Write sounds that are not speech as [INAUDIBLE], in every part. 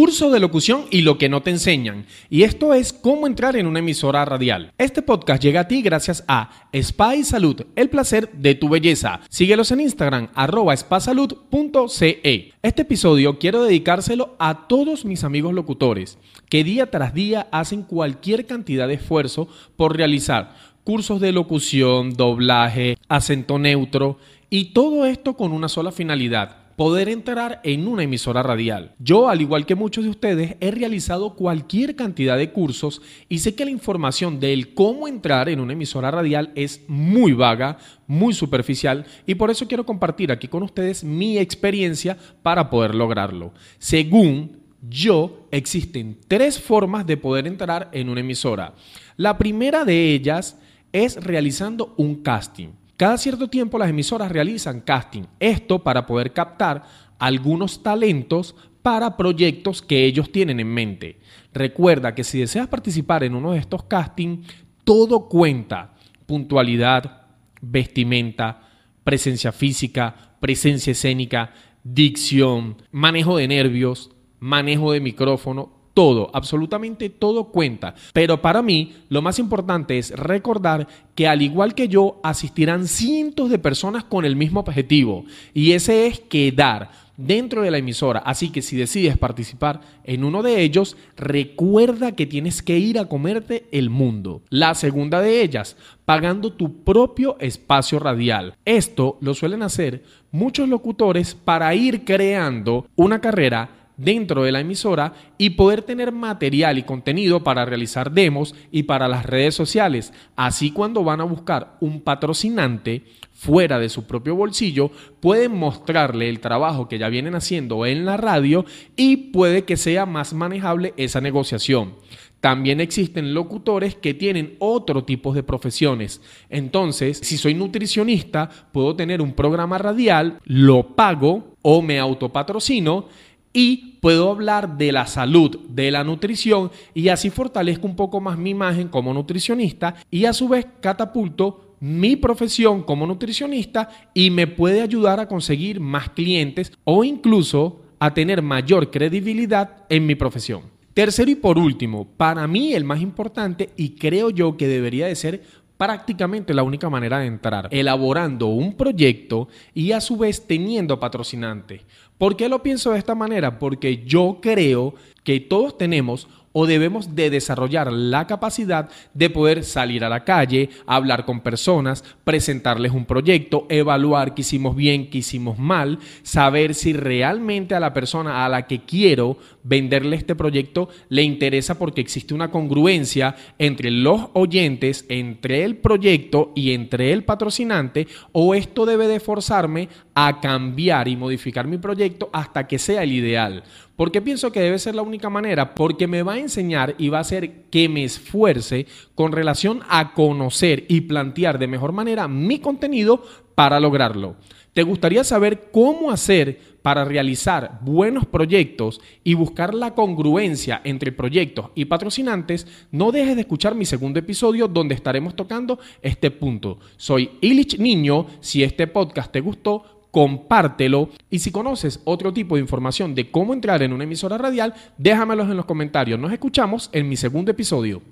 curso de locución y lo que no te enseñan. Y esto es cómo entrar en una emisora radial. Este podcast llega a ti gracias a Spa y Salud, el placer de tu belleza. Síguelos en Instagram, arroba spasalud.ce. Este episodio quiero dedicárselo a todos mis amigos locutores que día tras día hacen cualquier cantidad de esfuerzo por realizar cursos de locución, doblaje, acento neutro y todo esto con una sola finalidad poder entrar en una emisora radial. Yo, al igual que muchos de ustedes, he realizado cualquier cantidad de cursos y sé que la información del cómo entrar en una emisora radial es muy vaga, muy superficial y por eso quiero compartir aquí con ustedes mi experiencia para poder lograrlo. Según yo, existen tres formas de poder entrar en una emisora. La primera de ellas es realizando un casting. Cada cierto tiempo las emisoras realizan casting, esto para poder captar algunos talentos para proyectos que ellos tienen en mente. Recuerda que si deseas participar en uno de estos castings, todo cuenta. Puntualidad, vestimenta, presencia física, presencia escénica, dicción, manejo de nervios, manejo de micrófono, todo, absolutamente todo cuenta. Pero para mí, lo más importante es recordar que al igual que yo, asistirán cientos de personas con el mismo objetivo. Y ese es quedar dentro de la emisora. Así que si decides participar en uno de ellos, recuerda que tienes que ir a comerte el mundo. La segunda de ellas, pagando tu propio espacio radial. Esto lo suelen hacer muchos locutores para ir creando una carrera dentro de la emisora y poder tener material y contenido para realizar demos y para las redes sociales. Así cuando van a buscar un patrocinante fuera de su propio bolsillo, pueden mostrarle el trabajo que ya vienen haciendo en la radio y puede que sea más manejable esa negociación. También existen locutores que tienen otro tipo de profesiones. Entonces, si soy nutricionista, puedo tener un programa radial, lo pago o me autopatrocino y puedo hablar de la salud, de la nutrición y así fortalezco un poco más mi imagen como nutricionista y a su vez catapulto mi profesión como nutricionista y me puede ayudar a conseguir más clientes o incluso a tener mayor credibilidad en mi profesión. Tercero y por último, para mí el más importante y creo yo que debería de ser prácticamente la única manera de entrar, elaborando un proyecto y a su vez teniendo patrocinante. ¿Por qué lo pienso de esta manera? Porque yo creo que todos tenemos o debemos de desarrollar la capacidad de poder salir a la calle, hablar con personas, presentarles un proyecto, evaluar qué hicimos bien, qué hicimos mal, saber si realmente a la persona a la que quiero venderle este proyecto le interesa porque existe una congruencia entre los oyentes, entre el proyecto y entre el patrocinante o esto debe de forzarme a cambiar y modificar mi proyecto hasta que sea el ideal. Porque pienso que debe ser la única manera, porque me va a enseñar y va a hacer que me esfuerce con relación a conocer y plantear de mejor manera mi contenido para lograrlo. ¿Te gustaría saber cómo hacer para realizar buenos proyectos y buscar la congruencia entre proyectos y patrocinantes? No dejes de escuchar mi segundo episodio donde estaremos tocando este punto. Soy Illich Niño. Si este podcast te gustó, compártelo y si conoces otro tipo de información de cómo entrar en una emisora radial, déjamelos en los comentarios. Nos escuchamos en mi segundo episodio.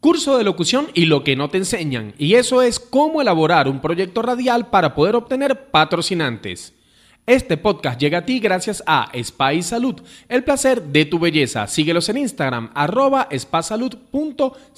Curso de locución y lo que no te enseñan, y eso es cómo elaborar un proyecto radial para poder obtener patrocinantes. Este podcast llega a ti gracias a Spa y Salud, el placer de tu belleza. Síguelos en Instagram, arroba spasalud.ce.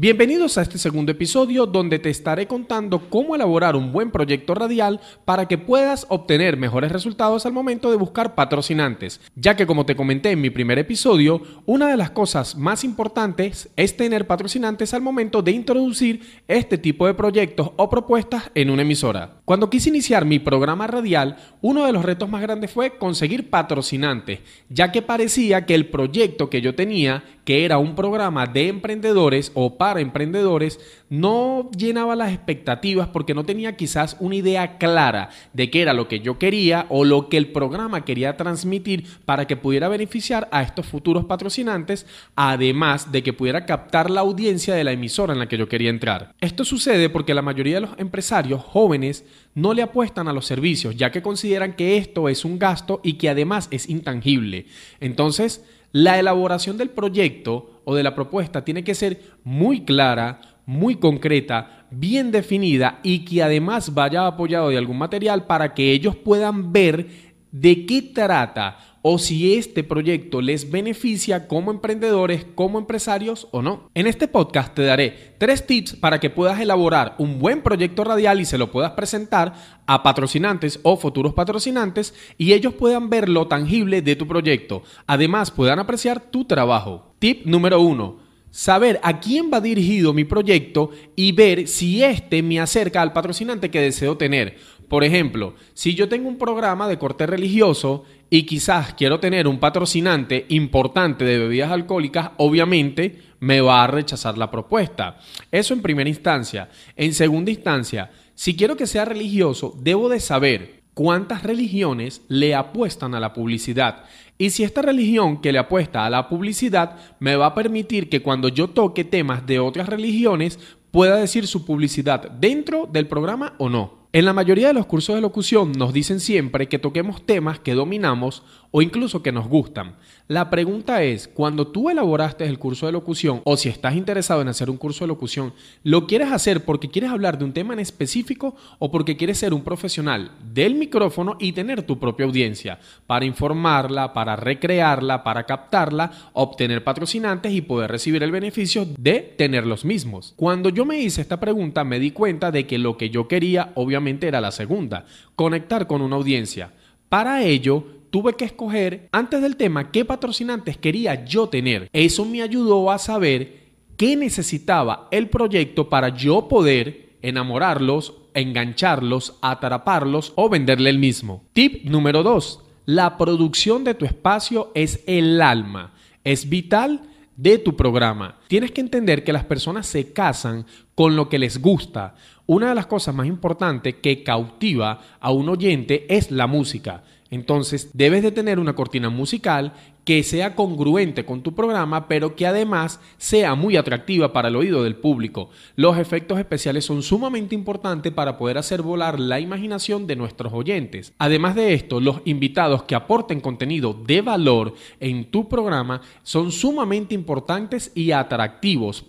Bienvenidos a este segundo episodio donde te estaré contando cómo elaborar un buen proyecto radial para que puedas obtener mejores resultados al momento de buscar patrocinantes, ya que como te comenté en mi primer episodio, una de las cosas más importantes es tener patrocinantes al momento de introducir este tipo de proyectos o propuestas en una emisora. Cuando quise iniciar mi programa radial, uno de los retos más grandes fue conseguir patrocinantes, ya que parecía que el proyecto que yo tenía, que era un programa de emprendedores o para emprendedores no llenaba las expectativas porque no tenía quizás una idea clara de qué era lo que yo quería o lo que el programa quería transmitir para que pudiera beneficiar a estos futuros patrocinantes, además de que pudiera captar la audiencia de la emisora en la que yo quería entrar. Esto sucede porque la mayoría de los empresarios jóvenes no le apuestan a los servicios, ya que consideran que esto es un gasto y que además es intangible. Entonces, la elaboración del proyecto o de la propuesta tiene que ser muy clara, muy concreta, bien definida y que además vaya apoyado de algún material para que ellos puedan ver de qué trata o si este proyecto les beneficia como emprendedores, como empresarios o no. En este podcast te daré tres tips para que puedas elaborar un buen proyecto radial y se lo puedas presentar a patrocinantes o futuros patrocinantes y ellos puedan ver lo tangible de tu proyecto. Además, puedan apreciar tu trabajo. Tip número uno saber a quién va dirigido mi proyecto y ver si éste me acerca al patrocinante que deseo tener. Por ejemplo, si yo tengo un programa de corte religioso y quizás quiero tener un patrocinante importante de bebidas alcohólicas, obviamente me va a rechazar la propuesta. Eso en primera instancia. En segunda instancia, si quiero que sea religioso, debo de saber cuántas religiones le apuestan a la publicidad. Y si esta religión que le apuesta a la publicidad me va a permitir que cuando yo toque temas de otras religiones pueda decir su publicidad dentro del programa o no. En la mayoría de los cursos de locución nos dicen siempre que toquemos temas que dominamos o incluso que nos gustan. La pregunta es, cuando tú elaboraste el curso de locución o si estás interesado en hacer un curso de locución, ¿lo quieres hacer porque quieres hablar de un tema en específico o porque quieres ser un profesional del micrófono y tener tu propia audiencia para informarla, para recrearla, para captarla, obtener patrocinantes y poder recibir el beneficio de tener los mismos? Cuando yo me hice esta pregunta me di cuenta de que lo que yo quería obviamente era la segunda, conectar con una audiencia. Para ello, tuve que escoger antes del tema qué patrocinantes quería yo tener. Eso me ayudó a saber qué necesitaba el proyecto para yo poder enamorarlos, engancharlos, atraparlos o venderle el mismo. Tip número 2. La producción de tu espacio es el alma. Es vital de tu programa. Tienes que entender que las personas se casan con lo que les gusta. Una de las cosas más importantes que cautiva a un oyente es la música. Entonces, debes de tener una cortina musical que sea congruente con tu programa, pero que además sea muy atractiva para el oído del público. Los efectos especiales son sumamente importantes para poder hacer volar la imaginación de nuestros oyentes. Además de esto, los invitados que aporten contenido de valor en tu programa son sumamente importantes y atractivos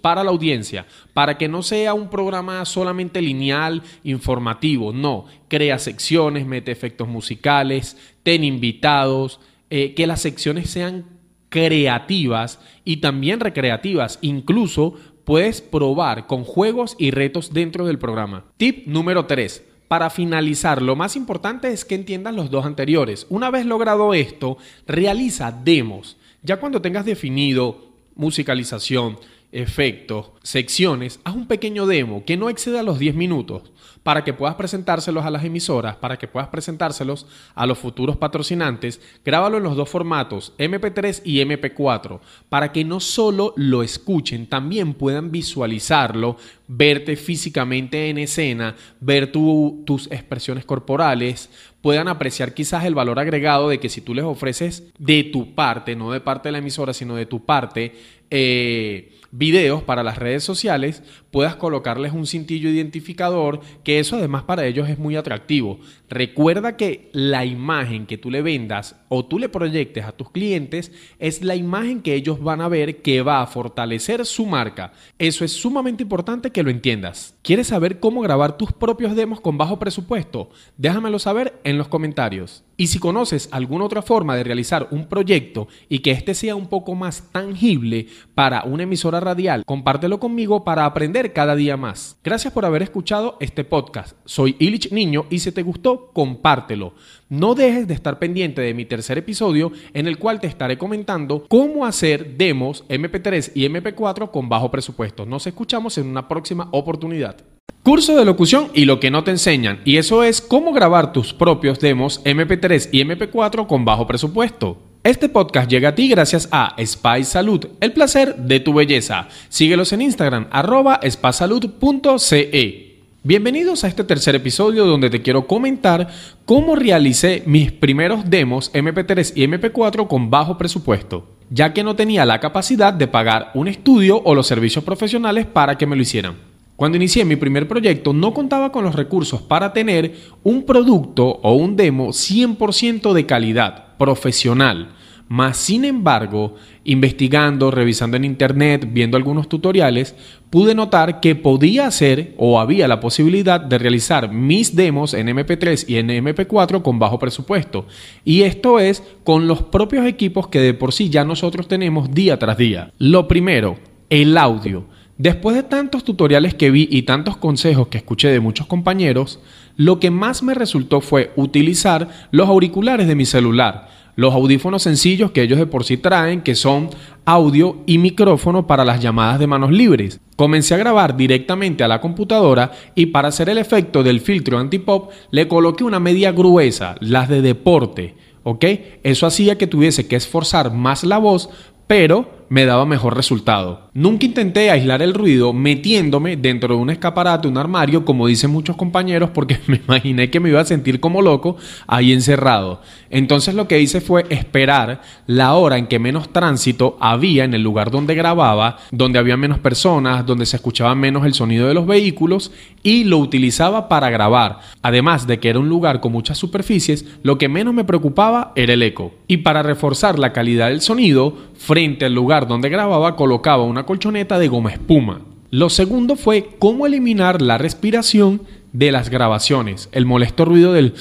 para la audiencia, para que no sea un programa solamente lineal, informativo, no, crea secciones, mete efectos musicales, ten invitados, eh, que las secciones sean creativas y también recreativas. Incluso puedes probar con juegos y retos dentro del programa. Tip número 3. Para finalizar, lo más importante es que entiendas los dos anteriores. Una vez logrado esto, realiza demos. Ya cuando tengas definido musicalización, efectos, secciones, haz un pequeño demo que no exceda los 10 minutos para que puedas presentárselos a las emisoras, para que puedas presentárselos a los futuros patrocinantes. Grábalo en los dos formatos, MP3 y MP4, para que no solo lo escuchen, también puedan visualizarlo, verte físicamente en escena, ver tus expresiones corporales, puedan apreciar quizás el valor agregado de que si tú les ofreces de tu parte, no de parte de la emisora, sino de tu parte, eh, videos para las redes sociales, puedas colocarles un cintillo identificador, eso además para ellos es muy atractivo. Recuerda que la imagen que tú le vendas o tú le proyectes a tus clientes es la imagen que ellos van a ver que va a fortalecer su marca. Eso es sumamente importante que lo entiendas. ¿Quieres saber cómo grabar tus propios demos con bajo presupuesto? Déjamelo saber en los comentarios. Y si conoces alguna otra forma de realizar un proyecto y que este sea un poco más tangible para una emisora radial, compártelo conmigo para aprender cada día más. Gracias por haber escuchado este podcast. Soy Illich Niño y si te gustó, compártelo. No dejes de estar pendiente de mi tercer episodio en el cual te estaré comentando cómo hacer demos MP3 y MP4 con bajo presupuesto. Nos escuchamos en una próxima oportunidad. Curso de locución y lo que no te enseñan, y eso es cómo grabar tus propios demos MP3 y MP4 con bajo presupuesto. Este podcast llega a ti gracias a Spy Salud, el placer de tu belleza. Síguelos en Instagram, arroba spasalud.ce. Bienvenidos a este tercer episodio donde te quiero comentar cómo realicé mis primeros demos MP3 y MP4 con bajo presupuesto, ya que no tenía la capacidad de pagar un estudio o los servicios profesionales para que me lo hicieran. Cuando inicié mi primer proyecto no contaba con los recursos para tener un producto o un demo 100% de calidad profesional. Más sin embargo, investigando, revisando en internet, viendo algunos tutoriales, pude notar que podía hacer o había la posibilidad de realizar mis demos en MP3 y en MP4 con bajo presupuesto. Y esto es con los propios equipos que de por sí ya nosotros tenemos día tras día. Lo primero, el audio. Después de tantos tutoriales que vi y tantos consejos que escuché de muchos compañeros, lo que más me resultó fue utilizar los auriculares de mi celular los audífonos sencillos que ellos de por sí traen, que son audio y micrófono para las llamadas de manos libres. Comencé a grabar directamente a la computadora y para hacer el efecto del filtro antipop le coloqué una media gruesa, las de deporte. ¿Ok? Eso hacía que tuviese que esforzar más la voz, pero me daba mejor resultado. Nunca intenté aislar el ruido metiéndome dentro de un escaparate, un armario, como dicen muchos compañeros, porque [LAUGHS] me imaginé que me iba a sentir como loco ahí encerrado. Entonces lo que hice fue esperar la hora en que menos tránsito había en el lugar donde grababa, donde había menos personas, donde se escuchaba menos el sonido de los vehículos y lo utilizaba para grabar. Además de que era un lugar con muchas superficies, lo que menos me preocupaba era el eco. Y para reforzar la calidad del sonido, frente al lugar donde grababa colocaba una colchoneta de goma espuma. Lo segundo fue cómo eliminar la respiración de las grabaciones, el molesto ruido del...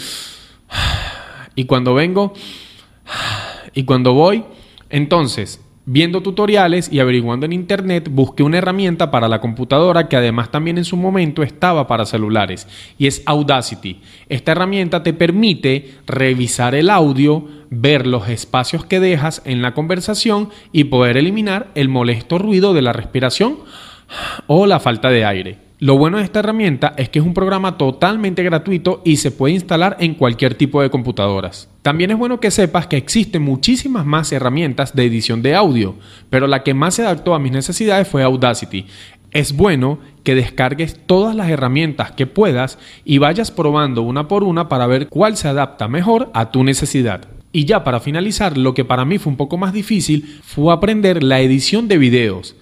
[SIGHS] Y cuando vengo... [SIGHS] Y cuando voy... Entonces, Viendo tutoriales y averiguando en internet, busqué una herramienta para la computadora que además también en su momento estaba para celulares y es Audacity. Esta herramienta te permite revisar el audio, ver los espacios que dejas en la conversación y poder eliminar el molesto ruido de la respiración o la falta de aire. Lo bueno de esta herramienta es que es un programa totalmente gratuito y se puede instalar en cualquier tipo de computadoras. También es bueno que sepas que existen muchísimas más herramientas de edición de audio, pero la que más se adaptó a mis necesidades fue Audacity. Es bueno que descargues todas las herramientas que puedas y vayas probando una por una para ver cuál se adapta mejor a tu necesidad. Y ya para finalizar, lo que para mí fue un poco más difícil fue aprender la edición de videos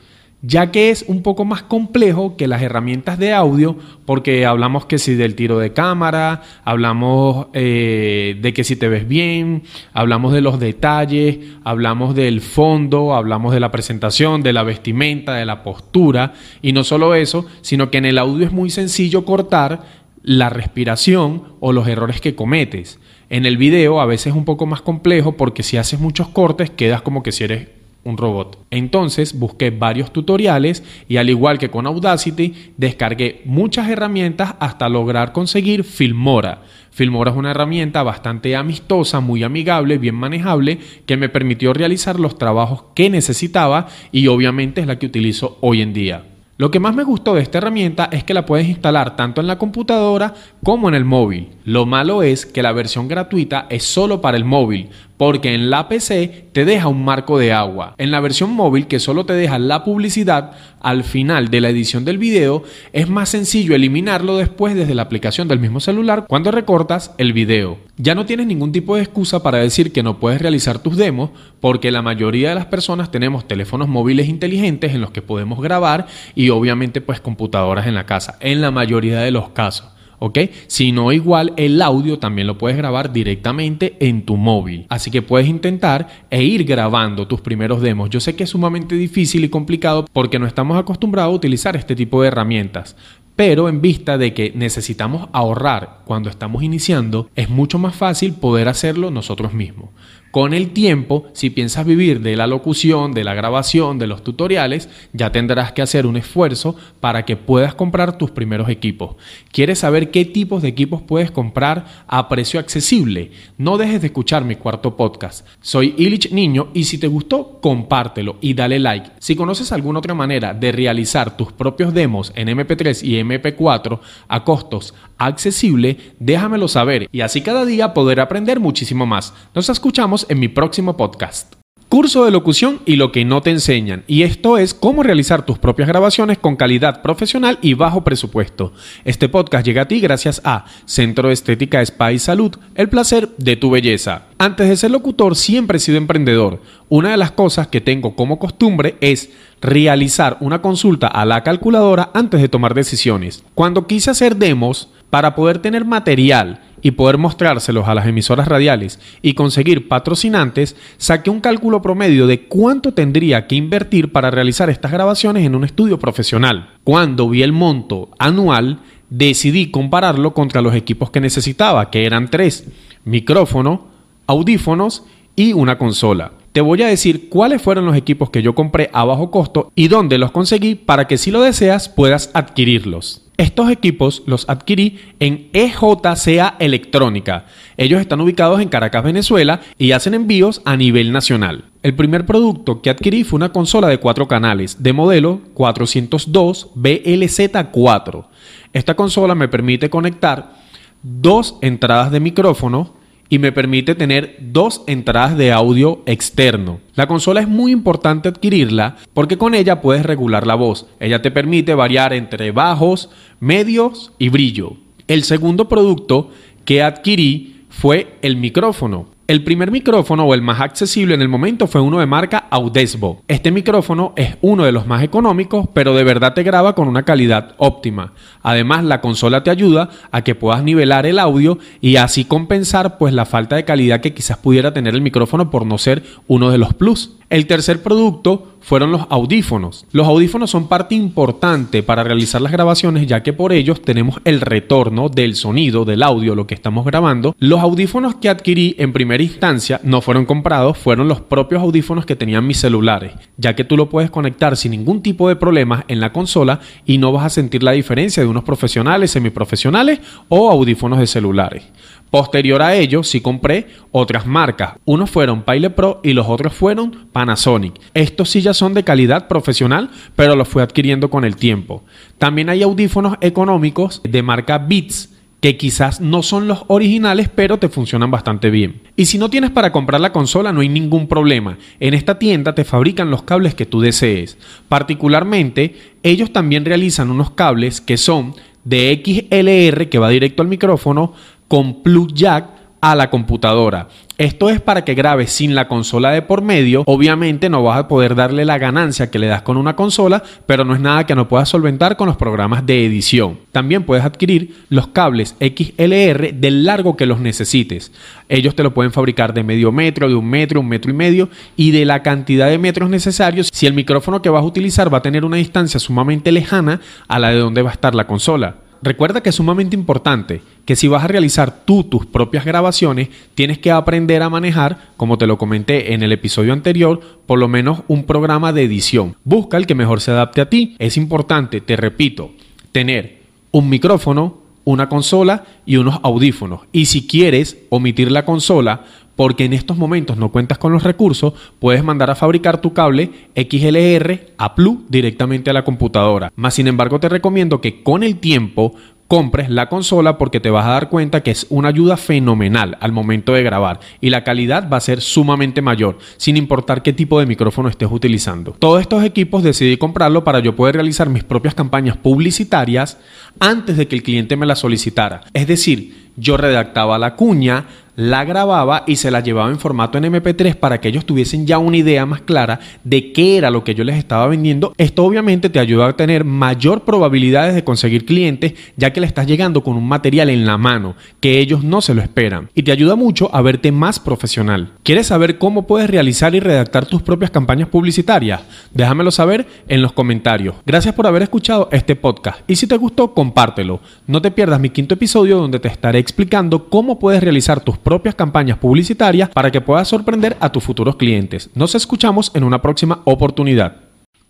ya que es un poco más complejo que las herramientas de audio, porque hablamos que si del tiro de cámara, hablamos eh, de que si te ves bien, hablamos de los detalles, hablamos del fondo, hablamos de la presentación, de la vestimenta, de la postura, y no solo eso, sino que en el audio es muy sencillo cortar la respiración o los errores que cometes. En el video a veces es un poco más complejo porque si haces muchos cortes quedas como que si eres un robot. Entonces busqué varios tutoriales y al igual que con Audacity, descargué muchas herramientas hasta lograr conseguir Filmora. Filmora es una herramienta bastante amistosa, muy amigable, bien manejable, que me permitió realizar los trabajos que necesitaba y obviamente es la que utilizo hoy en día. Lo que más me gustó de esta herramienta es que la puedes instalar tanto en la computadora como en el móvil. Lo malo es que la versión gratuita es solo para el móvil, porque en la PC te deja un marco de agua. En la versión móvil que solo te deja la publicidad al final de la edición del video, es más sencillo eliminarlo después desde la aplicación del mismo celular cuando recortas el video. Ya no tienes ningún tipo de excusa para decir que no puedes realizar tus demos porque la mayoría de las personas tenemos teléfonos móviles inteligentes en los que podemos grabar y obviamente pues computadoras en la casa, en la mayoría de los casos. ¿Ok? Si no, igual el audio también lo puedes grabar directamente en tu móvil. Así que puedes intentar e ir grabando tus primeros demos. Yo sé que es sumamente difícil y complicado porque no estamos acostumbrados a utilizar este tipo de herramientas. Pero en vista de que necesitamos ahorrar cuando estamos iniciando, es mucho más fácil poder hacerlo nosotros mismos. Con el tiempo, si piensas vivir de la locución, de la grabación, de los tutoriales, ya tendrás que hacer un esfuerzo para que puedas comprar tus primeros equipos. ¿Quieres saber qué tipos de equipos puedes comprar a precio accesible? No dejes de escuchar mi cuarto podcast. Soy Illich Niño y si te gustó, compártelo y dale like. Si conoces alguna otra manera de realizar tus propios demos en MP3 y MP4 a costos accesible, déjamelo saber y así cada día poder aprender muchísimo más. Nos escuchamos en mi próximo podcast. Curso de locución y lo que no te enseñan. Y esto es cómo realizar tus propias grabaciones con calidad profesional y bajo presupuesto. Este podcast llega a ti gracias a Centro Estética Spa y Salud, el placer de tu belleza. Antes de ser locutor siempre he sido emprendedor. Una de las cosas que tengo como costumbre es realizar una consulta a la calculadora antes de tomar decisiones. Cuando quise hacer demos para poder tener material, y poder mostrárselos a las emisoras radiales y conseguir patrocinantes, saqué un cálculo promedio de cuánto tendría que invertir para realizar estas grabaciones en un estudio profesional. Cuando vi el monto anual, decidí compararlo contra los equipos que necesitaba, que eran tres, micrófono, audífonos y una consola. Te voy a decir cuáles fueron los equipos que yo compré a bajo costo y dónde los conseguí para que si lo deseas puedas adquirirlos. Estos equipos los adquirí en EJCA Electrónica. Ellos están ubicados en Caracas, Venezuela y hacen envíos a nivel nacional. El primer producto que adquirí fue una consola de cuatro canales de modelo 402 BLZ4. Esta consola me permite conectar dos entradas de micrófono y me permite tener dos entradas de audio externo. La consola es muy importante adquirirla porque con ella puedes regular la voz. Ella te permite variar entre bajos, medios y brillo. El segundo producto que adquirí fue el micrófono. El primer micrófono o el más accesible en el momento fue uno de marca Audesbo. Este micrófono es uno de los más económicos, pero de verdad te graba con una calidad óptima. Además, la consola te ayuda a que puedas nivelar el audio y así compensar pues la falta de calidad que quizás pudiera tener el micrófono por no ser uno de los plus. El tercer producto fueron los audífonos. Los audífonos son parte importante para realizar las grabaciones ya que por ellos tenemos el retorno del sonido, del audio, lo que estamos grabando. Los audífonos que adquirí en primera instancia no fueron comprados, fueron los propios audífonos que tenían mis celulares, ya que tú lo puedes conectar sin ningún tipo de problemas en la consola y no vas a sentir la diferencia de unos profesionales, semiprofesionales o audífonos de celulares. Posterior a ello, sí compré otras marcas. Unos fueron Pilot Pro y los otros fueron Panasonic. Estos sí ya son de calidad profesional, pero los fui adquiriendo con el tiempo. También hay audífonos económicos de marca Beats que quizás no son los originales, pero te funcionan bastante bien. Y si no tienes para comprar la consola, no hay ningún problema. En esta tienda te fabrican los cables que tú desees. Particularmente, ellos también realizan unos cables que son de XLR, que va directo al micrófono, con plug jack a la computadora. Esto es para que grabes sin la consola de por medio. Obviamente no vas a poder darle la ganancia que le das con una consola, pero no es nada que no puedas solventar con los programas de edición. También puedes adquirir los cables XLR del largo que los necesites. Ellos te lo pueden fabricar de medio metro, de un metro, un metro y medio y de la cantidad de metros necesarios si el micrófono que vas a utilizar va a tener una distancia sumamente lejana a la de donde va a estar la consola. Recuerda que es sumamente importante que si vas a realizar tú tus propias grabaciones, tienes que aprender a manejar, como te lo comenté en el episodio anterior, por lo menos un programa de edición. Busca el que mejor se adapte a ti. Es importante, te repito, tener un micrófono, una consola y unos audífonos. Y si quieres omitir la consola, porque en estos momentos no cuentas con los recursos, puedes mandar a fabricar tu cable XLR a Plu directamente a la computadora. Más sin embargo, te recomiendo que con el tiempo compres la consola porque te vas a dar cuenta que es una ayuda fenomenal al momento de grabar y la calidad va a ser sumamente mayor, sin importar qué tipo de micrófono estés utilizando. Todos estos equipos decidí comprarlo para yo poder realizar mis propias campañas publicitarias antes de que el cliente me la solicitara. Es decir, yo redactaba la cuña, la grababa y se la llevaba en formato en MP3 para que ellos tuviesen ya una idea más clara de qué era lo que yo les estaba vendiendo. Esto obviamente te ayuda a tener mayor probabilidades de conseguir clientes ya que le estás llegando con un material en la mano que ellos no se lo esperan y te ayuda mucho a verte más profesional. ¿Quieres saber cómo puedes realizar y redactar tus propias campañas publicitarias? Déjamelo saber en los comentarios. Gracias por haber escuchado este podcast y si te gustó compártelo. No te pierdas mi quinto episodio donde te estaré explicando cómo puedes realizar tus propias campañas publicitarias para que puedas sorprender a tus futuros clientes. Nos escuchamos en una próxima oportunidad.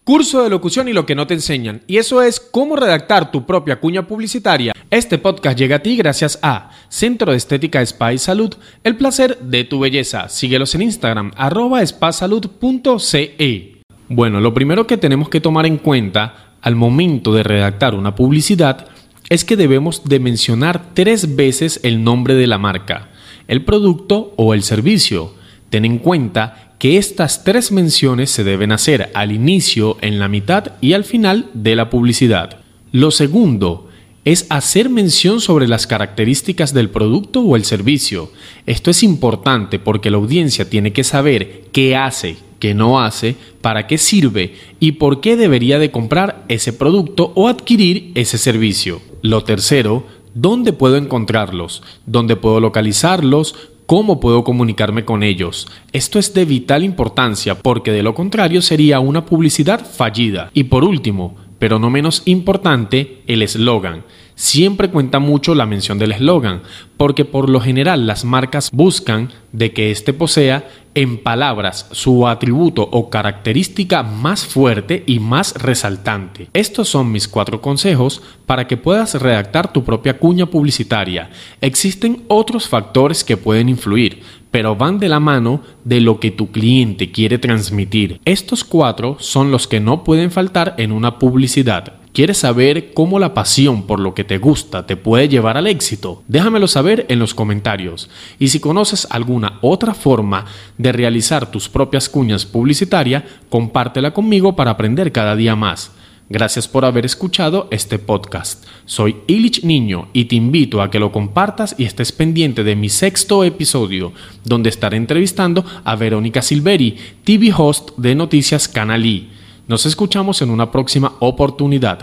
Curso de locución y lo que no te enseñan. Y eso es cómo redactar tu propia cuña publicitaria. Este podcast llega a ti gracias a Centro de Estética Spa y Salud, el placer de tu belleza. Síguelos en Instagram, arroba spasalud.ce. Bueno, lo primero que tenemos que tomar en cuenta al momento de redactar una publicidad es que debemos de mencionar tres veces el nombre de la marca, el producto o el servicio. Ten en cuenta que estas tres menciones se deben hacer al inicio, en la mitad y al final de la publicidad. Lo segundo es hacer mención sobre las características del producto o el servicio. Esto es importante porque la audiencia tiene que saber qué hace, qué no hace, para qué sirve y por qué debería de comprar ese producto o adquirir ese servicio. Lo tercero, dónde puedo encontrarlos, dónde puedo localizarlos, cómo puedo comunicarme con ellos. Esto es de vital importancia porque de lo contrario sería una publicidad fallida. Y por último, pero no menos importante, el eslogan. Siempre cuenta mucho la mención del eslogan, porque por lo general las marcas buscan de que éste posea en palabras su atributo o característica más fuerte y más resaltante. Estos son mis cuatro consejos para que puedas redactar tu propia cuña publicitaria. Existen otros factores que pueden influir, pero van de la mano de lo que tu cliente quiere transmitir. Estos cuatro son los que no pueden faltar en una publicidad. ¿Quieres saber cómo la pasión por lo que te gusta te puede llevar al éxito? Déjamelo saber en los comentarios. Y si conoces alguna otra forma de realizar tus propias cuñas publicitarias, compártela conmigo para aprender cada día más. Gracias por haber escuchado este podcast. Soy Illich Niño y te invito a que lo compartas y estés pendiente de mi sexto episodio, donde estaré entrevistando a Verónica Silveri, TV host de Noticias Canalí. Nos escuchamos en una próxima oportunidad.